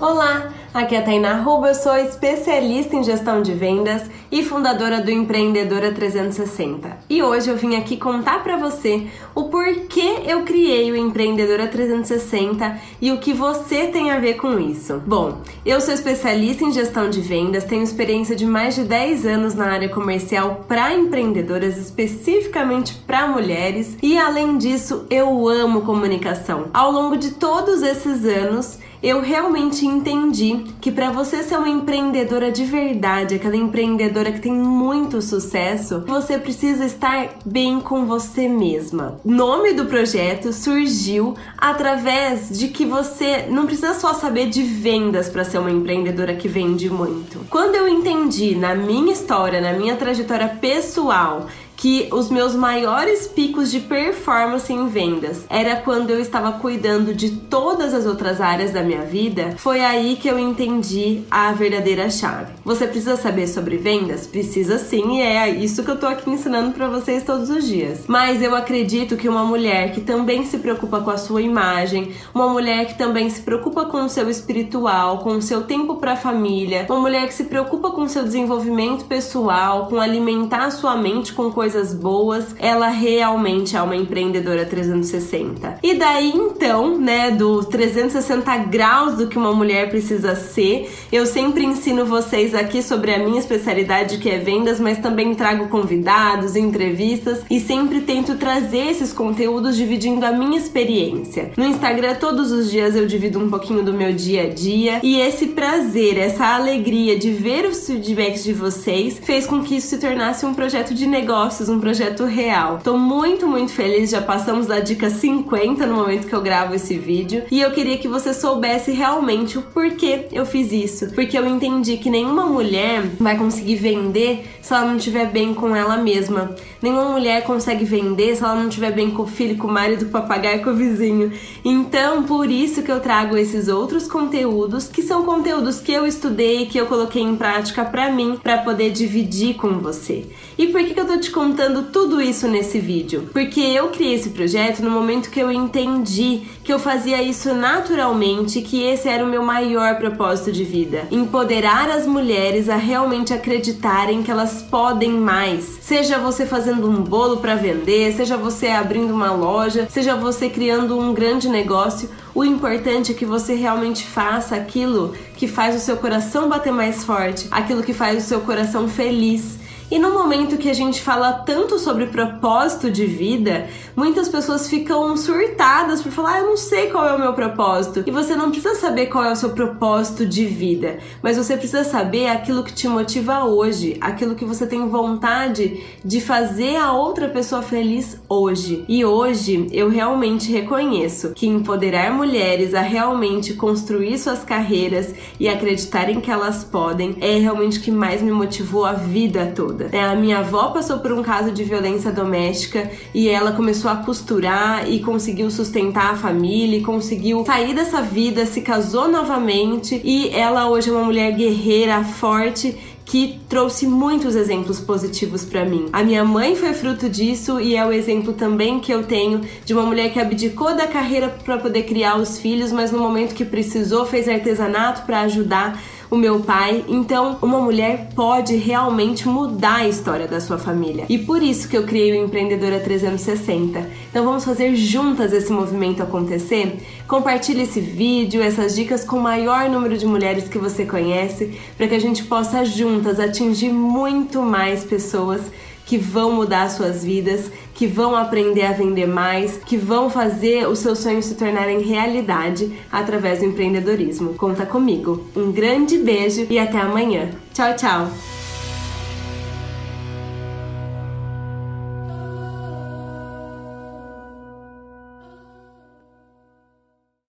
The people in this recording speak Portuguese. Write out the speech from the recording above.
Olá, aqui é a Tainá Ruba, eu sou especialista em gestão de vendas e fundadora do Empreendedora 360. E hoje eu vim aqui contar para você o porquê eu criei o Empreendedora 360 e o que você tem a ver com isso. Bom, eu sou especialista em gestão de vendas, tenho experiência de mais de 10 anos na área comercial para empreendedoras, especificamente para mulheres, e além disso, eu amo comunicação. Ao longo de todos esses anos, eu realmente entendi que para você ser uma empreendedora de verdade, aquela empreendedora que tem muito sucesso, você precisa estar bem com você mesma. O nome do projeto surgiu através de que você não precisa só saber de vendas para ser uma empreendedora que vende muito. Quando eu entendi na minha história, na minha trajetória pessoal, que os meus maiores picos de performance em vendas era quando eu estava cuidando de todas as outras áreas da minha vida. Foi aí que eu entendi a verdadeira chave. Você precisa saber sobre vendas? Precisa sim, e é isso que eu tô aqui ensinando para vocês todos os dias. Mas eu acredito que uma mulher que também se preocupa com a sua imagem, uma mulher que também se preocupa com o seu espiritual, com o seu tempo para a família, uma mulher que se preocupa com o seu desenvolvimento pessoal, com alimentar a sua mente com coisas coisas boas, ela realmente é uma empreendedora 360. E daí então, né, do 360 graus do que uma mulher precisa ser, eu sempre ensino vocês aqui sobre a minha especialidade que é vendas, mas também trago convidados, entrevistas e sempre tento trazer esses conteúdos dividindo a minha experiência. No Instagram todos os dias eu divido um pouquinho do meu dia a dia e esse prazer, essa alegria de ver os feedbacks de vocês fez com que isso se tornasse um projeto de negócio negócios, um projeto real. Tô muito, muito feliz, já passamos da dica 50 no momento que eu gravo esse vídeo e eu queria que você soubesse realmente o porquê eu fiz isso. Porque eu entendi que nenhuma mulher vai conseguir vender se ela não estiver bem com ela mesma. Nenhuma mulher consegue vender se ela não estiver bem com o filho, com o marido, com o papagaio, com o vizinho. Então, por isso que eu trago esses outros conteúdos, que são conteúdos que eu estudei, que eu coloquei em prática para mim, para poder dividir com você. E por que, que eu tô te contando tudo isso nesse vídeo? Porque eu criei esse projeto no momento que eu entendi que eu fazia isso naturalmente, que esse era o meu maior propósito de vida. Empoderar as mulheres a realmente acreditarem que elas podem mais. Seja você fazendo um bolo para vender, seja você abrindo uma loja, seja você criando um grande negócio, o importante é que você realmente faça aquilo que faz o seu coração bater mais forte, aquilo que faz o seu coração feliz. E no momento que a gente fala tanto sobre propósito de vida, muitas pessoas ficam surtadas por falar: ah, eu não sei qual é o meu propósito. E você não precisa saber qual é o seu propósito de vida, mas você precisa saber aquilo que te motiva hoje, aquilo que você tem vontade de fazer a outra pessoa feliz hoje. E hoje eu realmente reconheço que empoderar mulheres a realmente construir suas carreiras e acreditarem que elas podem é realmente o que mais me motivou a vida toda. É, a minha avó passou por um caso de violência doméstica e ela começou a costurar e conseguiu sustentar a família, conseguiu sair dessa vida, se casou novamente e ela hoje é uma mulher guerreira, forte que trouxe muitos exemplos positivos para mim. A minha mãe foi fruto disso e é o exemplo também que eu tenho de uma mulher que abdicou da carreira para poder criar os filhos, mas no momento que precisou fez artesanato para ajudar o meu pai. Então, uma mulher pode realmente mudar a história da sua família. E por isso que eu criei o Empreendedora 360. Então, vamos fazer juntas esse movimento acontecer? Compartilhe esse vídeo, essas dicas com o maior número de mulheres que você conhece, para que a gente possa juntas atingir muito mais pessoas que vão mudar suas vidas, que vão aprender a vender mais, que vão fazer os seus sonhos se tornarem realidade através do empreendedorismo. Conta comigo. Um grande beijo e até amanhã. Tchau, tchau!